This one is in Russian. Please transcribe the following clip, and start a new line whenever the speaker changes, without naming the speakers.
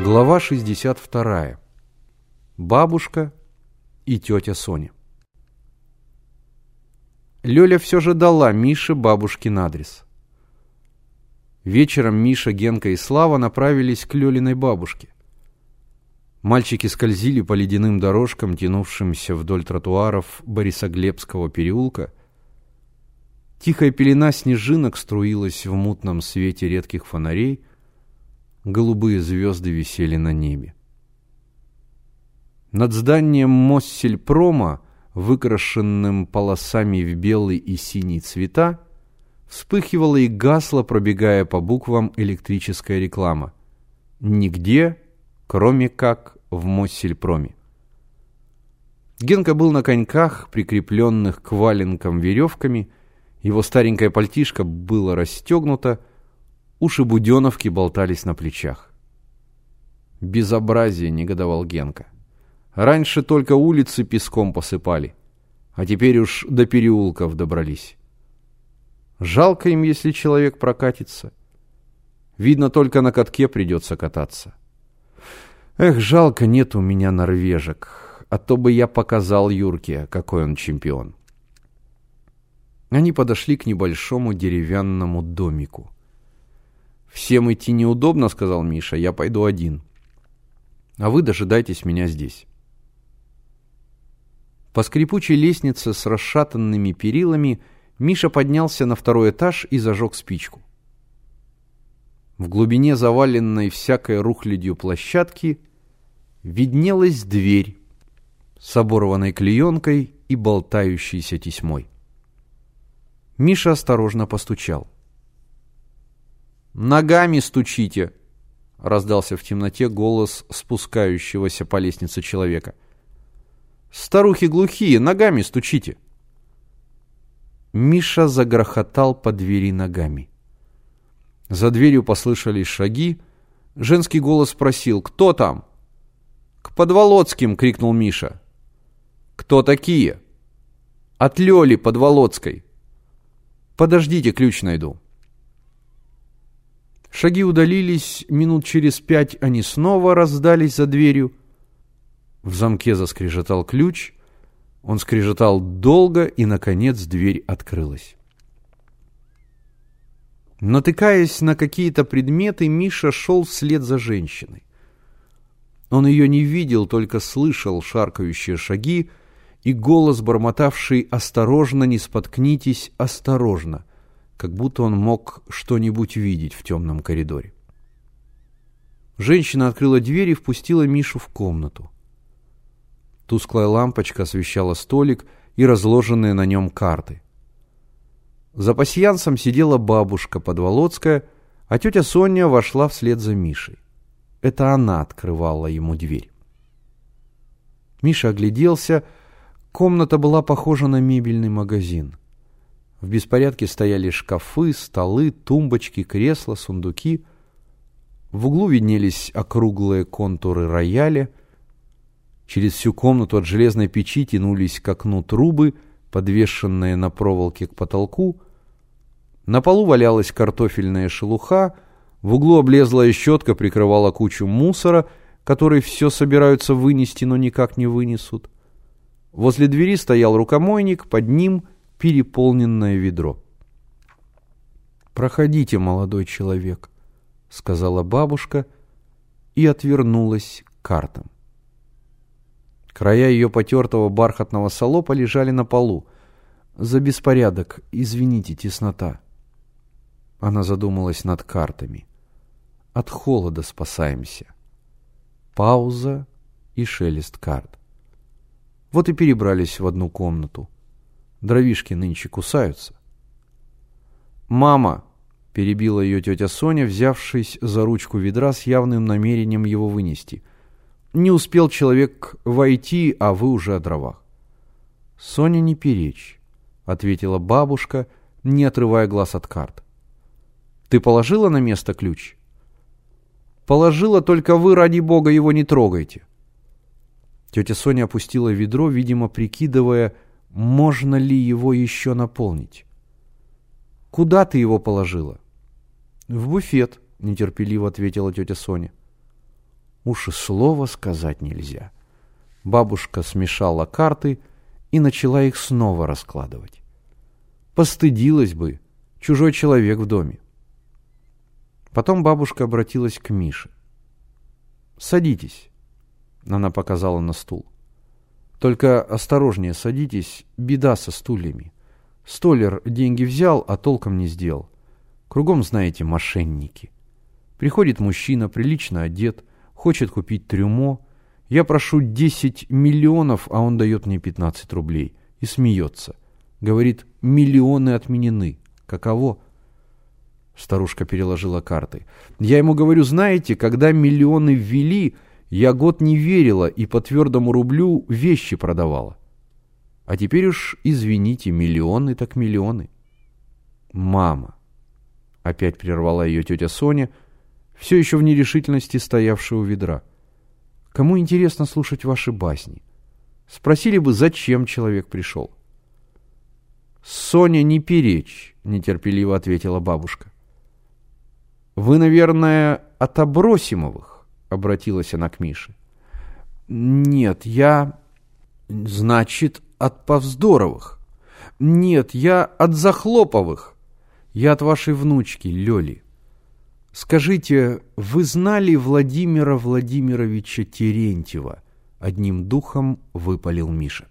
Глава 62. Бабушка и тетя Соня. Лёля все же дала Мише бабушкин адрес. Вечером Миша, Генка и Слава направились к Лёлиной бабушке. Мальчики скользили по ледяным дорожкам, тянувшимся вдоль тротуаров Борисоглебского переулка. Тихая пелена снежинок струилась в мутном свете редких фонарей, голубые звезды висели на небе. Над зданием Моссельпрома, выкрашенным полосами в белый и синий цвета, вспыхивала и гасла, пробегая по буквам электрическая реклама. Нигде, кроме как в Моссельпроме. Генка был на коньках, прикрепленных к валенкам веревками, его старенькая пальтишко было расстегнуто, уши буденовки болтались на плечах. «Безобразие!» — негодовал Генка. «Раньше только улицы песком посыпали, а теперь уж до переулков добрались. Жалко им, если человек прокатится. Видно, только на катке придется кататься. Эх, жалко, нет у меня норвежек, а то бы я показал Юрке, какой он чемпион». Они подошли к небольшому деревянному домику. «Всем идти неудобно», — сказал Миша, — «я пойду один. А вы дожидайтесь меня здесь». По скрипучей лестнице с расшатанными перилами Миша поднялся на второй этаж и зажег спичку. В глубине заваленной всякой рухлядью площадки виднелась дверь с оборванной клеенкой и болтающейся тесьмой. Миша осторожно постучал. «Ногами стучите!» — раздался в темноте голос спускающегося по лестнице человека. «Старухи глухие, ногами стучите!» Миша загрохотал по двери ногами. За дверью послышались шаги. Женский голос спросил «Кто там?» «К Подволоцким!» — крикнул Миша. «Кто такие?» «От Лёли Подволоцкой!» Подождите, ключ найду. Шаги удалились, минут через пять они снова раздались за дверью. В замке заскрежетал ключ. Он скрежетал долго, и, наконец, дверь открылась. Натыкаясь на какие-то предметы, Миша шел вслед за женщиной. Он ее не видел, только слышал шаркающие шаги, и голос, бормотавший «Осторожно, не споткнитесь, осторожно!» Как будто он мог что-нибудь видеть в темном коридоре. Женщина открыла дверь и впустила Мишу в комнату. Тусклая лампочка освещала столик и разложенные на нем карты. За пасьянсом сидела бабушка Подволоцкая, а тетя Соня вошла вслед за Мишей. Это она открывала ему дверь. Миша огляделся, Комната была похожа на мебельный магазин. В беспорядке стояли шкафы, столы, тумбочки, кресла, сундуки. В углу виднелись округлые контуры рояля. Через всю комнату от железной печи тянулись к окну трубы, подвешенные на проволоке к потолку. На полу валялась картофельная шелуха, в углу облезлая щетка прикрывала кучу мусора, который все собираются вынести, но никак не вынесут. Возле двери стоял рукомойник, под ним переполненное ведро. «Проходите, молодой человек», — сказала бабушка и отвернулась к картам. Края ее потертого бархатного солопа лежали на полу. «За беспорядок, извините, теснота». Она задумалась над картами. «От холода спасаемся». Пауза и шелест карт. Вот и перебрались в одну комнату. Дровишки нынче кусаются. «Мама!» — перебила ее тетя Соня, взявшись за ручку ведра с явным намерением его вынести. «Не успел человек войти, а вы уже о дровах». «Соня, не перечь», — ответила бабушка, не отрывая глаз от карт. «Ты положила на место ключ?» «Положила, только вы, ради бога, его не трогайте». Тетя Соня опустила ведро, видимо, прикидывая, можно ли его еще наполнить. «Куда ты его положила?» «В буфет», — нетерпеливо ответила тетя Соня. Уж и слова сказать нельзя. Бабушка смешала карты и начала их снова раскладывать. Постыдилась бы, чужой человек в доме. Потом бабушка обратилась к Мише. «Садитесь», — она показала на стул. «Только осторожнее садитесь, беда со стульями. Столер деньги взял, а толком не сделал. Кругом, знаете, мошенники. Приходит мужчина, прилично одет, хочет купить трюмо. Я прошу 10 миллионов, а он дает мне 15 рублей. И смеется. Говорит, миллионы отменены. Каково? Старушка переложила карты. Я ему говорю, знаете, когда миллионы ввели, я год не верила и по твердому рублю вещи продавала. А теперь уж, извините, миллионы так миллионы. Мама. Опять прервала ее тетя Соня, все еще в нерешительности стоявшая у ведра. Кому интересно слушать ваши басни? Спросили бы, зачем человек пришел. «Соня, не перечь», — нетерпеливо ответила бабушка. «Вы, наверное, от Обросимовых?» — обратилась она к Мише. «Нет, я...» «Значит, от Повздоровых?» «Нет, я от Захлоповых. Я от вашей внучки, Лёли. Скажите, вы знали Владимира Владимировича Терентьева?» Одним духом выпалил Миша.